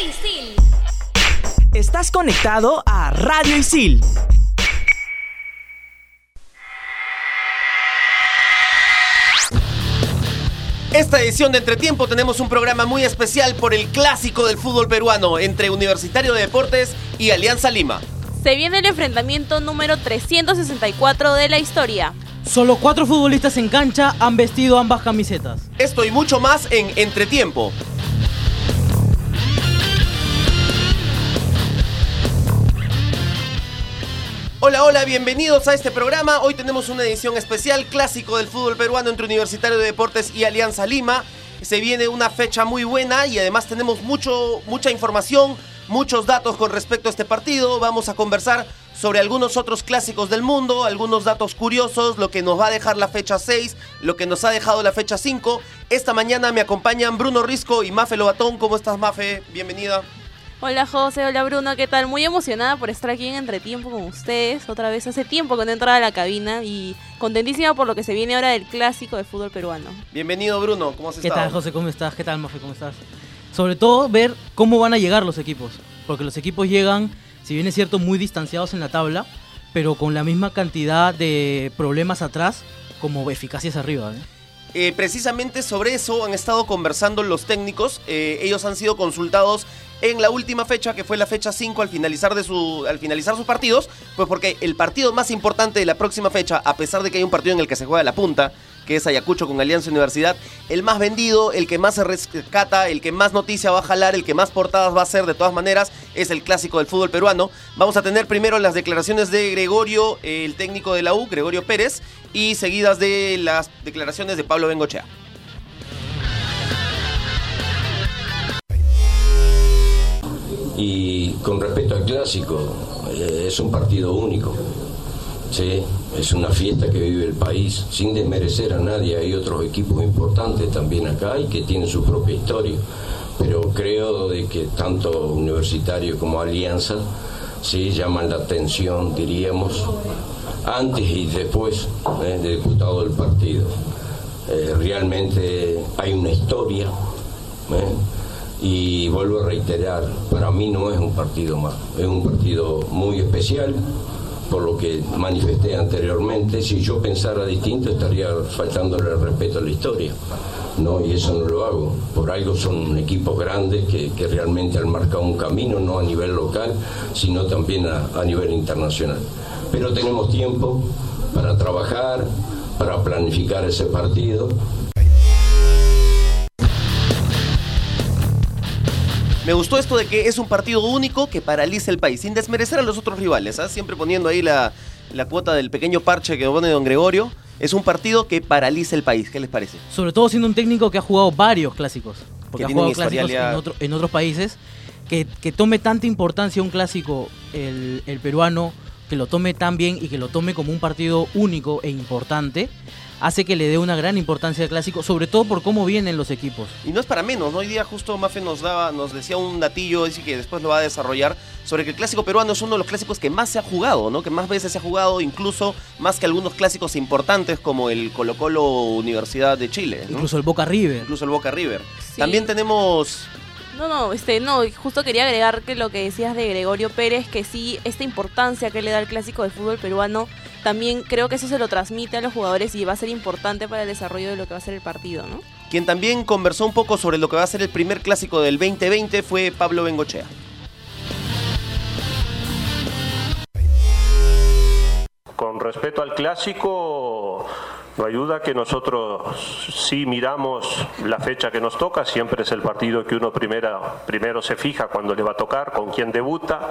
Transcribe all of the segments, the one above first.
Isil. Estás conectado a Radio Isil. Esta edición de Entretiempo tenemos un programa muy especial por el clásico del fútbol peruano entre Universitario de Deportes y Alianza Lima. Se viene el enfrentamiento número 364 de la historia. Solo cuatro futbolistas en cancha han vestido ambas camisetas. Esto y mucho más en Entretiempo. Hola, hola, bienvenidos a este programa. Hoy tenemos una edición especial clásico del fútbol peruano entre Universitario de Deportes y Alianza Lima. Se viene una fecha muy buena y además tenemos mucho, mucha información, muchos datos con respecto a este partido. Vamos a conversar sobre algunos otros clásicos del mundo, algunos datos curiosos, lo que nos va a dejar la fecha 6, lo que nos ha dejado la fecha 5. Esta mañana me acompañan Bruno Risco y Mafe Lobatón. ¿Cómo estás, Mafe? Bienvenida. Hola José, hola Bruno, ¿qué tal? Muy emocionada por estar aquí en Entretiempo con ustedes. Otra vez hace tiempo que no entraba a la cabina y contentísima por lo que se viene ahora del clásico de fútbol peruano. Bienvenido Bruno, ¿cómo has ¿Qué estado? tal, José? ¿Cómo estás? ¿Qué tal, Mafe? ¿Cómo estás? Sobre todo ver cómo van a llegar los equipos. Porque los equipos llegan, si bien es cierto, muy distanciados en la tabla, pero con la misma cantidad de problemas atrás como eficacias arriba. ¿eh? Eh, precisamente sobre eso han estado conversando los técnicos. Eh, ellos han sido consultados en la última fecha, que fue la fecha 5 al finalizar, de su, al finalizar sus partidos. Pues porque el partido más importante de la próxima fecha, a pesar de que hay un partido en el que se juega la punta, que es Ayacucho con Alianza Universidad, el más vendido, el que más se rescata, el que más noticia va a jalar, el que más portadas va a hacer de todas maneras, es el clásico del fútbol peruano. Vamos a tener primero las declaraciones de Gregorio, el técnico de la U, Gregorio Pérez, y seguidas de las declaraciones de Pablo Bengochea. Y con respecto al clásico, eh, es un partido único. Sí, es una fiesta que vive el país, sin desmerecer a nadie. Hay otros equipos importantes también acá y que tienen su propia historia. Pero creo de que tanto Universitario como Alianza sí llaman la atención, diríamos, antes y después eh, de disputado el partido. Eh, realmente hay una historia. Y vuelvo a reiterar, para mí no es un partido más, es un partido muy especial, por lo que manifesté anteriormente. Si yo pensara distinto, estaría faltándole el respeto a la historia. No, y eso no lo hago. Por algo son equipos grandes que, que realmente han marcado un camino, no a nivel local, sino también a, a nivel internacional. Pero tenemos tiempo para trabajar, para planificar ese partido. Me gustó esto de que es un partido único que paraliza el país, sin desmerecer a los otros rivales, ¿ah? siempre poniendo ahí la, la cuota del pequeño parche que pone don Gregorio. Es un partido que paraliza el país, ¿qué les parece? Sobre todo siendo un técnico que ha jugado varios clásicos. Porque Que ha jugado clásicos en, otro- en otros países. Que, que tome tanta importancia un clásico el, el peruano, que lo tome tan bien y que lo tome como un partido único e importante, hace que le dé una gran importancia al clásico, sobre todo por cómo vienen los equipos. Y no es para menos, ¿no? Hoy día justo Mafe nos daba, nos decía un datillo, dice que después lo va a desarrollar, sobre que el clásico peruano es uno de los clásicos que más se ha jugado, ¿no? Que más veces se ha jugado, incluso más que algunos clásicos importantes como el Colo Colo Universidad de Chile, ¿no? Incluso el Boca River. Incluso el Boca River. Sí. También tenemos No, no, este, no, justo quería agregar que lo que decías de Gregorio Pérez, que sí, esta importancia que le da el clásico del fútbol peruano, también creo que eso se lo transmite a los jugadores y va a ser importante para el desarrollo de lo que va a ser el partido, ¿no? Quien también conversó un poco sobre lo que va a ser el primer clásico del 2020 fue Pablo Bengochea. Con respecto al clásico, no hay duda que nosotros sí miramos la fecha que nos toca, siempre es el partido que uno primera, primero se fija cuando le va a tocar, con quién debuta,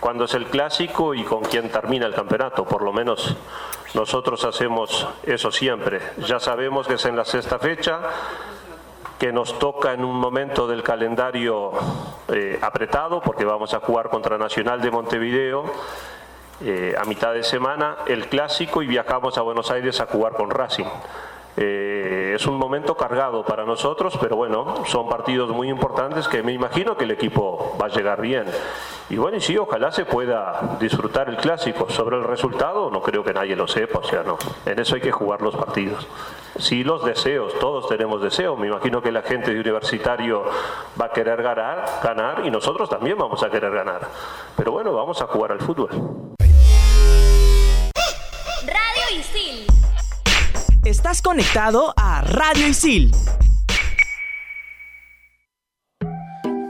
cuándo es el clásico y con quién termina el campeonato. Por lo menos nosotros hacemos eso siempre. Ya sabemos que es en la sexta fecha, que nos toca en un momento del calendario eh, apretado, porque vamos a jugar contra Nacional de Montevideo eh, a mitad de semana el clásico y viajamos a Buenos Aires a jugar con Racing. Eh, es un momento cargado para nosotros, pero bueno, son partidos muy importantes que me imagino que el equipo va a llegar bien. Y bueno, y sí, ojalá se pueda disfrutar el clásico. Sobre el resultado, no creo que nadie lo sepa, o sea, no. En eso hay que jugar los partidos. sí los deseos, todos tenemos deseos. Me imagino que la gente de universitario va a querer ganar, ganar y nosotros también vamos a querer ganar. Pero bueno, vamos a jugar al fútbol. Isil. Estás conectado a Radio Isil.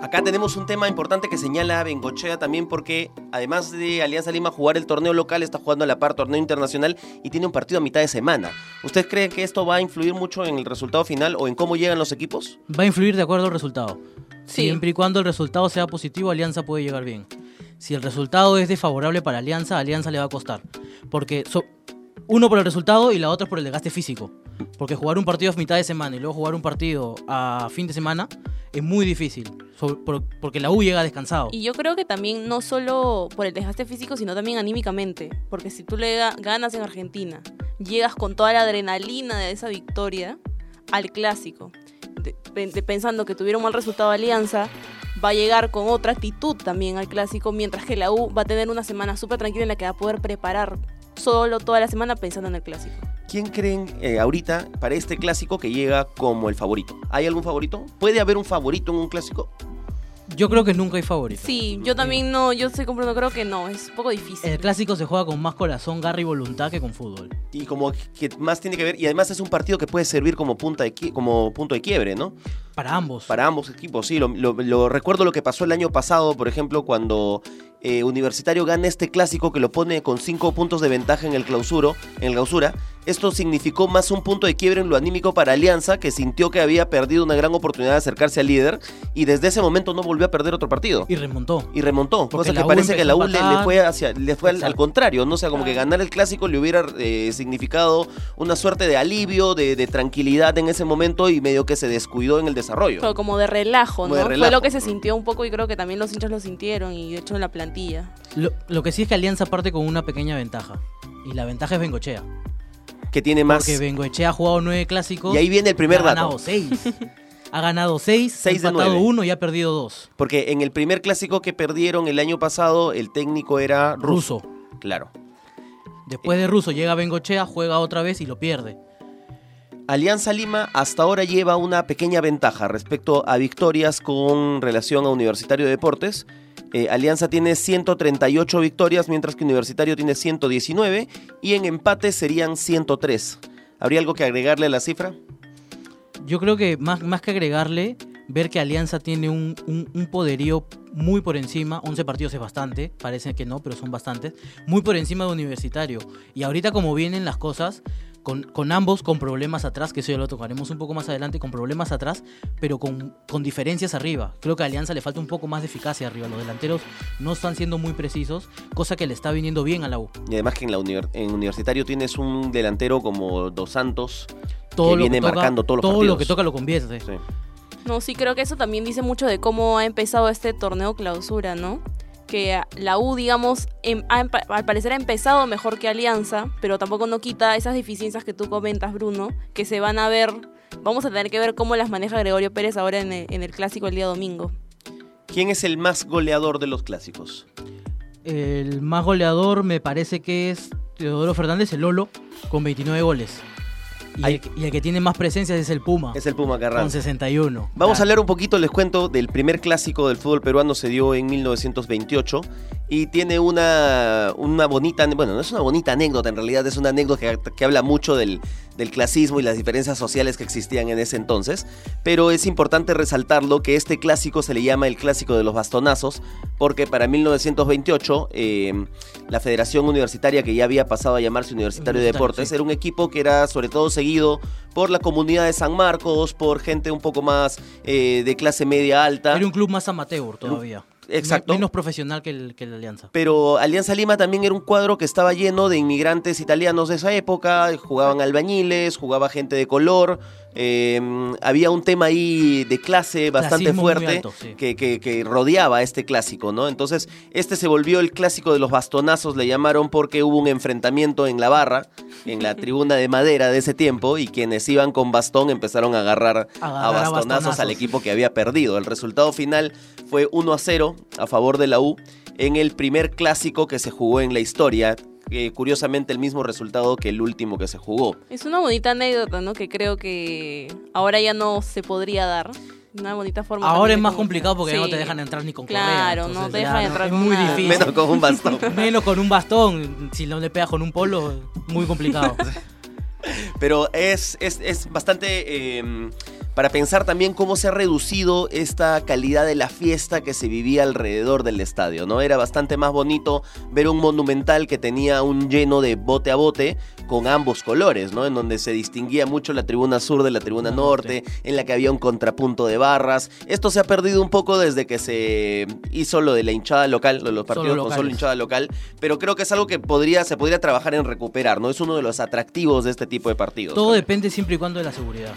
Acá tenemos un tema importante que señala Bengochea también porque además de Alianza Lima jugar el torneo local, está jugando a la par torneo internacional y tiene un partido a mitad de semana. ¿Ustedes creen que esto va a influir mucho en el resultado final o en cómo llegan los equipos? Va a influir de acuerdo al resultado. Sí. Siempre y cuando el resultado sea positivo, Alianza puede llegar bien. Si el resultado es desfavorable para Alianza, Alianza le va a costar. Porque so- uno por el resultado y la otra por el desgaste físico. Porque jugar un partido a mitad de semana y luego jugar un partido a fin de semana es muy difícil. Porque la U llega descansado. Y yo creo que también no solo por el desgaste físico, sino también anímicamente. Porque si tú le ga- ganas en Argentina, llegas con toda la adrenalina de esa victoria al clásico, pensando que tuviera un mal resultado Alianza, va a llegar con otra actitud también al clásico, mientras que la U va a tener una semana súper tranquila en la que va a poder preparar solo toda la semana pensando en el clásico. ¿Quién creen eh, ahorita para este clásico que llega como el favorito? ¿Hay algún favorito? ¿Puede haber un favorito en un clásico? Yo creo que nunca hay favorito. Sí, yo también no, yo estoy comprando, creo que no, es un poco difícil. El clásico se juega con más corazón, garra y voluntad que con fútbol. Y como que más tiene que ver, y además es un partido que puede servir como, punta de como punto de quiebre, ¿no? Para ambos. Para ambos equipos, sí. Lo, lo- lo- recuerdo lo que pasó el año pasado, por ejemplo, cuando eh, Universitario gana este clásico que lo pone con cinco puntos de ventaja en el clausuro, en el clausura. Esto significó más un punto de quiebre en lo anímico para Alianza, que sintió que había perdido una gran oportunidad de acercarse al líder y desde ese momento no volvió a perder otro partido. Y remontó. Y remontó, Porque cosa que parece que la U le, fue hacia, le fue al, contrario, ¿no? O sea, como que ganar el clásico le hubiera eh, significado una suerte de alivio, de, de tranquilidad en ese momento y medio que se descuidó en el desarrollo. Fue como de relajo, ¿no? de Fue lo que se sintió un poco y creo que también los hinchas lo sintieron y de hecho en la plantilla. Lo, lo que sí es que Alianza parte con una pequeña ventaja. Y la ventaja es Bengochea. Que tiene más... Porque Bengoechea ha jugado nueve clásicos. Y ahí viene el primer ha dato. ganado seis. ha ganado seis, Seis ha empatado nueve. uno y ha perdido dos. Porque en el primer clásico que perdieron el año pasado, el técnico era ruso. Ruso. Claro. Después de Ruso llega Bengochea, juega otra vez y lo pierde. Alianza Lima hasta ahora lleva una pequeña ventaja respecto a victorias con relación a Universitario de Deportes. Eh, Alianza tiene 138 victorias, mientras que Universitario tiene 119 y en empate serían 103. ¿Habría algo que agregarle a la cifra? Yo creo que más, más que agregarle, ver que Alianza tiene un, un- un poderío muy por encima, 11 partidos es bastante, parece que no, pero son bastantes, muy por encima de Universitario. Y ahorita como vienen las cosas, con, con ambos con problemas atrás, que eso ya lo tocaremos un poco más adelante, con problemas atrás, pero con, con diferencias arriba. Creo que a Alianza le falta un poco más de eficacia arriba. Los delanteros no están siendo muy precisos, cosa que le está viniendo bien a la U. Y además que en, la en Universitario tienes un delantero como Dos Santos Todo que lo viene toca- marcando todos los todo partidos. lo que toca lo convierte. Sí. No, sí creo que eso también dice mucho de cómo ha empezado este torneo clausura, ¿no? Que la U, digamos, em- ha al parecer ha empezado mejor que Alianza, pero tampoco no quita esas deficiencias que tú comentas, Bruno, que se van a ver, vamos a tener que ver cómo las maneja Gregorio Pérez ahora en el, en el clásico el día domingo. ¿Quién es el más goleador de los clásicos? El más goleador me parece que es Teodoro Fernández, el Lolo, con 29 goles. Y, Hay- el, que- y el que tiene más presencias es el Puma, Es el Puma con Carranza. 61. Vamos a hablar un poquito, les cuento, del primer clásico del fútbol peruano, se dio en 1928 y tiene una, una bonita, bueno, no es una bonita anécdota, en realidad es una anécdota que, que habla mucho del, del clasismo y las diferencias sociales que existían en ese entonces, pero es importante resaltarlo que este clásico se le llama el clásico de los bastonazos, porque para 1928 eh, la Federación Universitaria, que ya había pasado a llamarse Universitario de Deportes, sí. era un equipo que era sobre todo seguido por la comunidad de San Marcos, por gente un poco más eh, de clase media alta. Era un club más amateur todavía. Exacto. Me- menos profesional que, el, que la Alianza. Pero Alianza Lima también era un cuadro que estaba lleno de inmigrantes italianos de esa época, jugaban albañiles, jugaba gente de color, eh, había un tema ahí de clase bastante Clasismo fuerte alto, sí. que, que- que rodeaba a este clásico, ¿no? Entonces, este se volvió el clásico de los bastonazos, le llamaron porque hubo un enfrentamiento en la barra, en la tribuna de madera de ese tiempo, y quienes iban con bastón empezaron a agarrar, Agarrar a a bastonazos al bastonazos. equipo que había perdido. El resultado final fue 1 a 0 a favor de la U en el primer clásico que se jugó en la historia. Eh, curiosamente el mismo resultado que el último que se jugó. Es una bonita anécdota, ¿no? Que creo que ahora ya no se podría dar. Una bonita forma. Ahora es más como- complicado porque ya no Sí. te dejan entrar ni con Claro, correa. no te ya dejan entrar es con muy nada. difícil. Menos con un bastón. Menos con un bastón. Si no le pegas con un polo, muy complicado. Pero es, es, es bastante eh, para pensar también cómo se ha reducido esta calidad de la fiesta que se vivía alrededor del estadio, ¿no? Era bastante más bonito ver un monumental que tenía un lleno de bote a bote con ambos colores, ¿no? En donde se distinguía mucho la tribuna sur de la tribuna norte, en la que había un contrapunto de barras. Esto se ha perdido un poco desde que se hizo lo de la hinchada local, lo de los partidos con solo hinchada local, pero creo que es algo que podría, se podría trabajar en recuperar, ¿no? Es uno de los atractivos de este tipo de partidos. Todo también. depende siempre y cuando de la seguridad.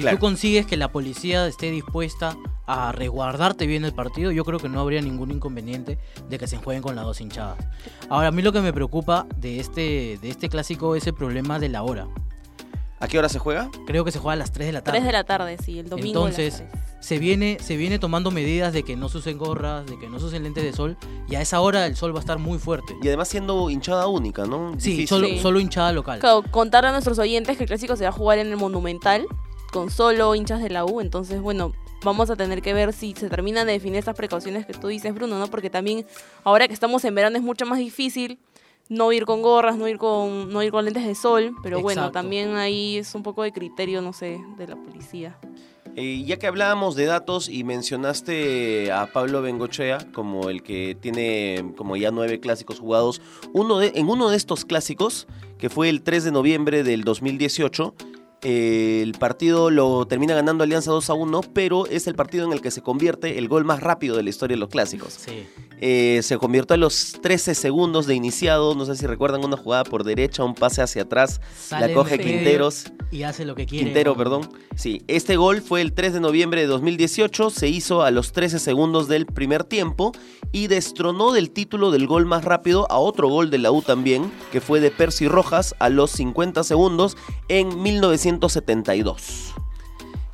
Si Claro. tú consigues que la policía esté dispuesta a resguardarte bien el partido, yo creo que no habría ningún inconveniente de que se jueguen con las dos hinchadas. Ahora, a mí lo que me preocupa de este, de este clásico es el problema de la hora. ¿A qué hora se juega? Creo que se juega a las 3 de la tarde. 3 de la tarde, sí, el domingo. a las Entonces, se viene, se viene tomando medidas de que no se usen gorras, de que no se usen lentes de sol, y a esa hora el sol va a estar muy fuerte. Y además siendo hinchada única, ¿no? Sí, solo, Sí. solo hinchada local. Claro, contar a nuestros oyentes que el clásico se va a jugar en el Monumental con solo hinchas de la U, entonces bueno, vamos a tener que ver si se terminan de definir estas precauciones que tú dices, Bruno, ¿no? Porque también ahora que estamos en verano es mucho más difícil no ir con gorras, no ir con no ir con lentes de sol, pero bueno, también ahí es un poco de criterio, no sé, de la policía. Eh, ya que hablábamos de datos y mencionaste a Pablo Bengochea como el que tiene como ya nueve clásicos jugados, uno de, en uno de estos clásicos, que fue el 3 de noviembre del 2018, eh, el partido lo termina ganando Alianza 2 a 1, pero es el partido en el que se convierte el gol más rápido de la historia de los clásicos. Sí. Eh, se convirtió a los 13 segundos de iniciado, no sé si recuerdan una jugada por derecha, un pase hacia atrás, Sale la coge Quinteros. Y hace lo que quiere. Quintero, ¿no? perdón. Sí, este gol fue el 3 de noviembre de 2018, se hizo a los 13 segundos del primer tiempo y destronó del título del gol más rápido a otro gol de la U también, que fue de Percy Rojas a los 50 segundos en 1972.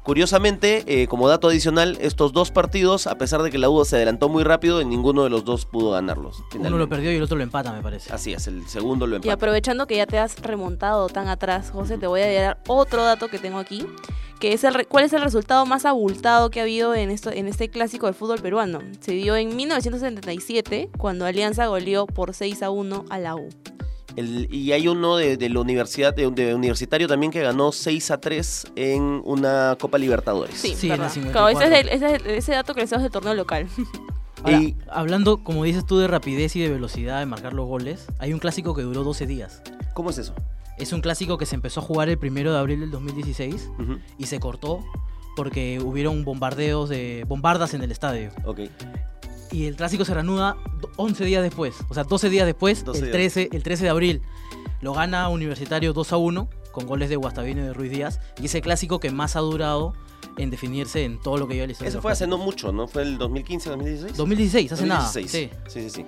Curiosamente, eh, como dato adicional, estos dos partidos, a pesar de que la U se adelantó muy rápido, en ninguno de los dos pudo ganarlos. Uno finalmente. lo perdió y el otro lo empata, me parece. Así es, el segundo lo Y empató. aprovechando que ya te has remontado tan atrás, José, te voy a dar otro dato que tengo aquí, que es el re- cuál es el resultado más abultado que ha habido en esto en este clásico del fútbol peruano. Se dio en 1977 cuando Alianza goleó por 6 a 1 a la U. El- y hay uno de, de la universidad, de, de universitario también que ganó 6 a 3 en una Copa Libertadores. Sí, Sí, ese, es 54. el- ese es ese dato que les del torneo local. Ahora, Y- hablando, como dices tú, de rapidez y de velocidad de marcar los goles, hay un clásico que duró 12 días. ¿Cómo es eso? Es un clásico que se empezó a jugar el primero de abril del 2016 Ujú, y se cortó porque hubieron bombardeos de bombardas en el estadio. Ok. Y el clásico se reanuda do- 11 días después, o sea, 12 días después, 12 el, días. 13, el 13 de abril. Lo gana Universitario 2 a 1 con goles de Guastavino y de Ruiz Díaz. Y ese clásico que más ha durado en definirse en todo lo que lleva la historia. Eso fue hace no mucho, ¿no? ¿Fue el 2015, 2016? 2016, hace 2016. nada. Sí. Sí, sí, sí.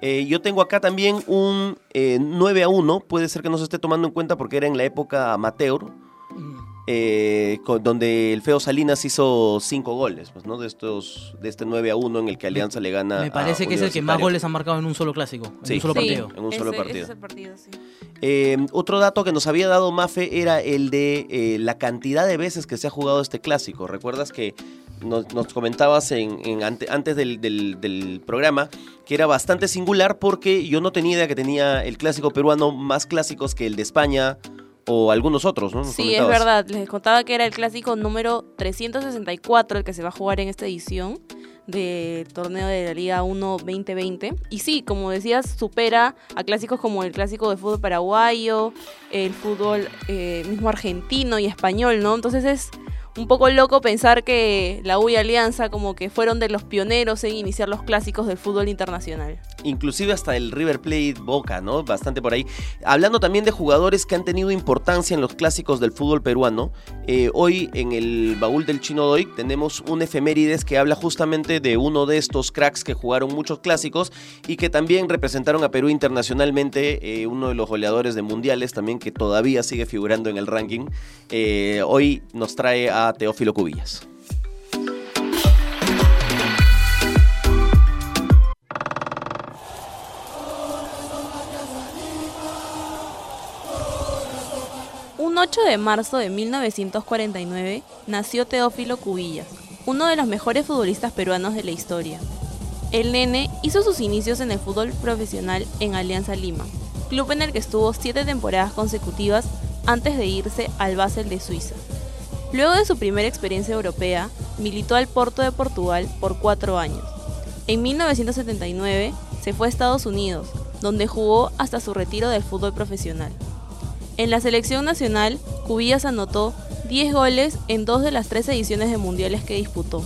Eh, yo tengo acá también un eh, 9 a 1. Puede ser que no se esté tomando en cuenta porque era en la época amateur. Eh, con- donde el Feo Salinas hizo 5 goles, pues, ¿no? De estos, de este 9 a 1 en el que Alianza le gana. Me parece a que es el que más goles ha marcado en un solo clásico, en Sí. un solo Sí. partido. en un solo partido. ese es el partido, sí. Eh, otro dato que nos había dado Mafe era el de eh, la cantidad de veces que se ha jugado este clásico. ¿Recuerdas que nos, nos comentabas en, en ante- antes del, del- del programa que era bastante singular porque yo no tenía idea que tenía el clásico peruano más clásicos que el de España o algunos otros, ¿no? Nos Sí, es verdad. Les contaba que era el clásico número 364 el que se va a jugar en esta edición del torneo de la Liga 1 2020. Y sí, como decías, supera a clásicos como el clásico de fútbol paraguayo, el fútbol eh, mismo argentino y español, ¿no? Entonces es un poco loco pensar que la U Alianza como que fueron de los pioneros en iniciar los clásicos del fútbol internacional. inclusive hasta el River Plate Boca, ¿no? Bastante por ahí. Hablando también de jugadores que han tenido importancia en los clásicos del fútbol peruano, eh, hoy en el baúl del Chino Doy tenemos un efemérides que habla justamente de uno de estos cracks que jugaron muchos clásicos y que también representaron a Perú internacionalmente, eh, uno de los goleadores de mundiales también que todavía sigue figurando en el ranking. Eh, hoy nos trae a Teófilo Cubillas. Un 8 de marzo de 1949 nació Teófilo Cubillas, uno de los mejores futbolistas peruanos de la historia. El nene hizo sus inicios en el fútbol profesional en Alianza Lima, club en el que estuvo siete temporadas consecutivas antes de irse al Basel de Suiza. Luego de su primera experiencia europea, militó al Porto de Portugal por cuatro años. En 1979 se fue a Estados Unidos, donde jugó hasta su retiro del fútbol profesional. En la selección nacional, Cubillas anotó 10 goles en dos de las tres ediciones de mundiales que disputó.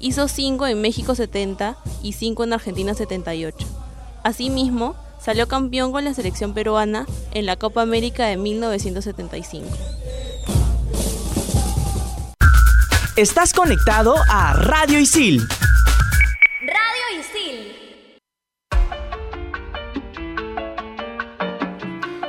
Hizo 5 en México 70 y 5 en Argentina 78. Asimismo, salió campeón con la selección peruana en la Copa América de 1975. Estás conectado a Radio Isil. Radio Isil.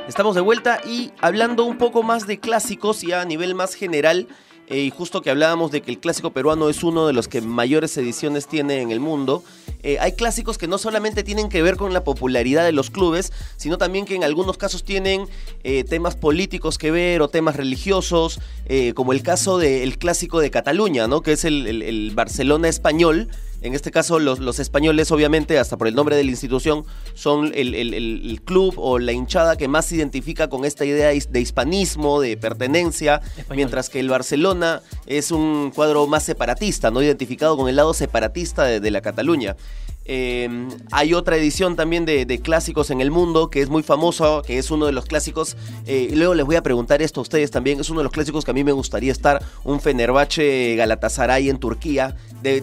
Estamos de vuelta y hablando un poco más de clásicos ya a nivel más general. eh, y justo que hablábamos de que el clásico peruano es uno de los que mayores ediciones tiene en el mundo. Eh, hay clásicos que no solamente tienen que ver con la popularidad de los clubes, sino también que en algunos casos tienen eh, temas políticos que ver o temas religiosos, eh, como el caso del clásico de Cataluña, ¿no? que es el, el- el Barcelona español. En este caso, los, los españoles, obviamente, hasta por el nombre de la institución, son el, el- el- el club o la hinchada que más se identifica con esta idea de his- de hispanismo, de pertenencia, Español. mientras que el Barcelona es un cuadro más separatista, no identificado con el lado separatista de, de la Cataluña. Eh, hay otra edición también de, de clásicos en el mundo que es muy famosa, que es uno de los clásicos. eh, y luego les voy a preguntar esto a ustedes también. Es uno de los clásicos que a mí me gustaría estar, un Fenerbahce Galatasaray en Turquía.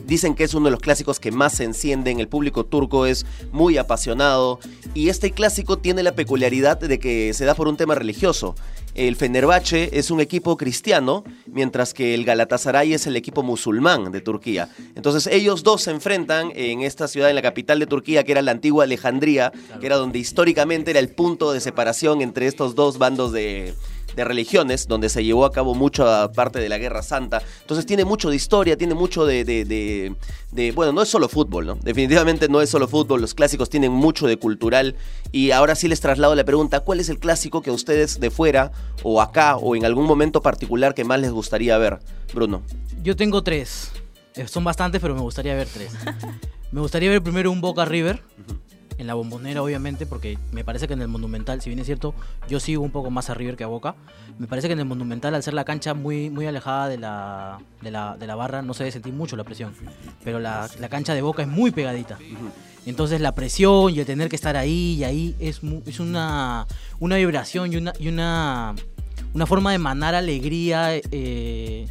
Dicen que es uno de los clásicos que más se encienden. El público turco es muy apasionado. Y este clásico tiene la peculiaridad de que se da por un tema religioso. El Fenerbahce es un equipo cristiano, mientras que el Galatasaray es el equipo musulmán de Turquía. Entonces ellos dos se enfrentan en esta ciudad, en la capital de Turquía, que era la antigua Alejandría, que era donde históricamente era el punto de separación entre estos dos bandos de, de religiones, donde se llevó a cabo mucha parte de la Guerra Santa. Entonces tiene mucho de historia, tiene mucho de, de- de- de- bueno, no es solo fútbol, ¿no? Definitivamente no es solo fútbol, los clásicos tienen mucho de cultural. Y ahora sí les traslado la pregunta, ¿cuál es el clásico que a ustedes de fuera o acá o en algún momento particular que más les gustaría ver, Bruno? Yo tengo tres. Eh, Son bastantes, pero me gustaría ver tres. me gustaría ver primero un Boca River. En la bombonera, obviamente, porque me parece que en el Monumental, si bien es cierto, yo sigo un poco más a River que a Boca. Me parece que en el Monumental, al ser la cancha muy, muy alejada de la, de, la, de la barra, no se debe sentir mucho la presión. Pero la, la cancha de Boca es muy pegadita. Entonces la presión y el tener que estar ahí y ahí es, es una, una vibración y una, y una, una forma de emanar alegría eh,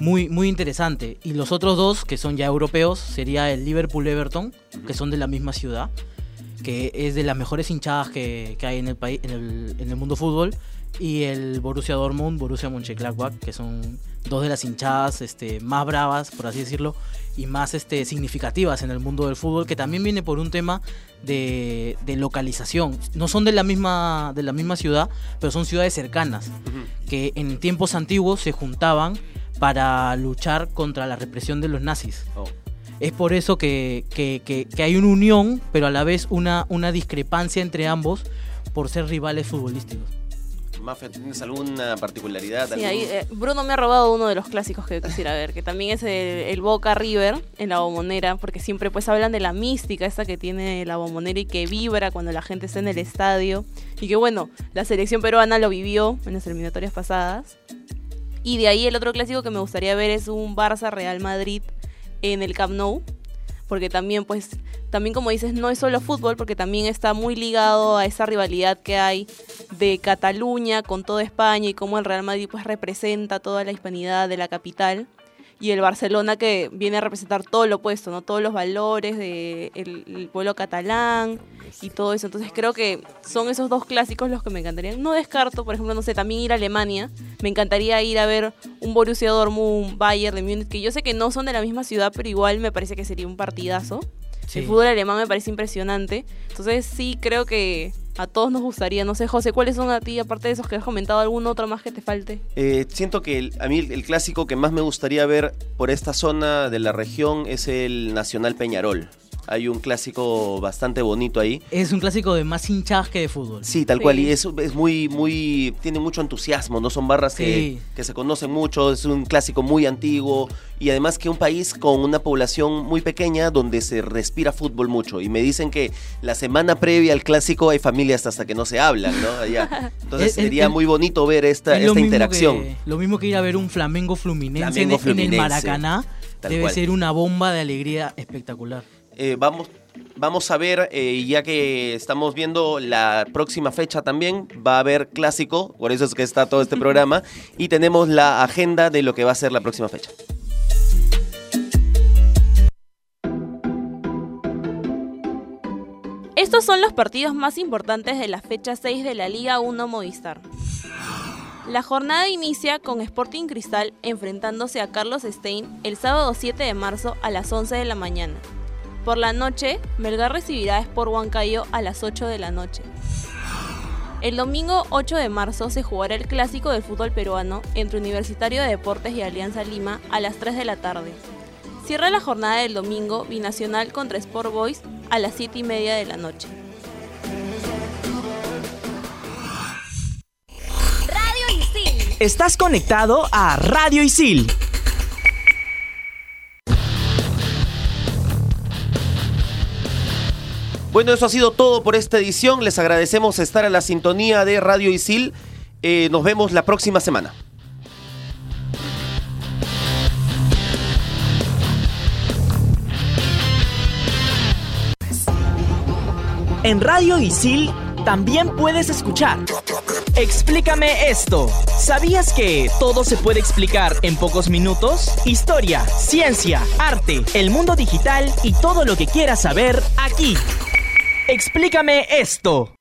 muy, muy interesante. Y los otros dos, que son ya europeos, sería el Liverpool-Everton, que son de la misma ciudad, que es de las mejores hinchadas que, que hay en el, país, en, el, en el mundo fútbol, y el Borussia Dortmund, Borussia Mönchengladbach, que son dos de las hinchadas este, más bravas, por así decirlo, y más este, significativas en el mundo del fútbol, que también viene por un tema de, de localización. No son de la, misma, de la misma ciudad, pero son ciudades cercanas, que en tiempos antiguos se juntaban para luchar contra la represión de los nazis. Oh. Es por eso que, que- que- que hay una unión, pero a la vez una, una discrepancia entre ambos por ser rivales futbolísticos. Mafia, ¿tienes alguna particularidad? Sí, ahí, eh, Bruno me ha robado uno de los clásicos que yo quisiera ver, que también es el, el Boca River en la bombonera, porque siempre pues hablan de la mística esta que tiene la bombonera y que vibra cuando la gente está en el estadio. Y que bueno, la selección peruana lo vivió en las eliminatorias pasadas. Y de ahí el otro clásico que me gustaría ver es un Barça Real Madrid en el Camp Nou. Porque también, pues, también como dices, no es solo fútbol, porque también está muy ligado a esa rivalidad que hay de Cataluña con toda España y cómo el Real Madrid pues representa toda la hispanidad de la capital. Y el Barcelona que viene a representar todo lo opuesto, ¿no? Todos los valores del de el pueblo catalán y todo eso. Entonces creo que son esos dos clásicos los que me encantarían. No descarto, por ejemplo, no sé, también ir a Alemania. Me encantaría ir a ver un Borussia Dortmund, un Bayern de Múnich, que yo sé que no son de la misma ciudad, pero igual me parece que sería un partidazo. Sí. El fútbol alemán me parece impresionante. Entonces sí creo que a todos nos gustaría. No sé, José, ¿cuáles son a ti, aparte de esos que has comentado, algún otro más que te falte? Eh, siento que a mí el clásico que más me gustaría ver por esta zona de la región es el Nacional Peñarol. Hay un clásico bastante bonito ahí. Es un clásico de más hinchadas que de fútbol. Sí, tal Sí. cual. Y es, es muy, muy. Tiene mucho entusiasmo, ¿no? Son barras que, Sí. que se conocen mucho. Es un clásico muy antiguo. Y además que un país con una población muy pequeña donde se respira fútbol mucho. Y me dicen que la semana previa al clásico hay familias hasta que no se hablan, ¿no? Allá. Entonces Es- es- sería muy bonito ver esta, esta interacción. que- lo mismo que ir a ver un Flamengo Fluminense, en- Flamengo en, Fluminense, el Maracaná. tal Debe cual. ser una bomba de alegría espectacular. Eh, vamos, vamos a ver, eh, ya que estamos viendo la próxima fecha también, va a haber clásico, por eso es que está todo este programa, y tenemos la agenda de lo que va a ser la próxima fecha. Estos son los partidos más importantes de la fecha 6 de la Liga 1 Movistar. La jornada inicia con Sporting Cristal enfrentándose a Carlos Stein el sábado 7 de marzo a las 11 de la mañana. Por la noche, Melgar recibirá a Sport Huancayo a las 8 de la noche. El domingo 8 de marzo se jugará el clásico del fútbol peruano entre Universitario de Deportes y Alianza Lima a las 3 de la tarde. Cierra la jornada del domingo Binacional contra Sport Boys a las 7 y media de la noche. Radio Isil. Estás conectado a Radio Isil. Bueno, eso ha sido todo por esta edición. Les agradecemos estar a la sintonía de Radio Isil. Eh, nos vemos la próxima semana. En Radio Isil también puedes escuchar. Explícame esto. ¿Sabías que todo se puede explicar en pocos minutos? Historia, ciencia, arte, el mundo digital y todo lo que quieras saber aquí. Explícame esto.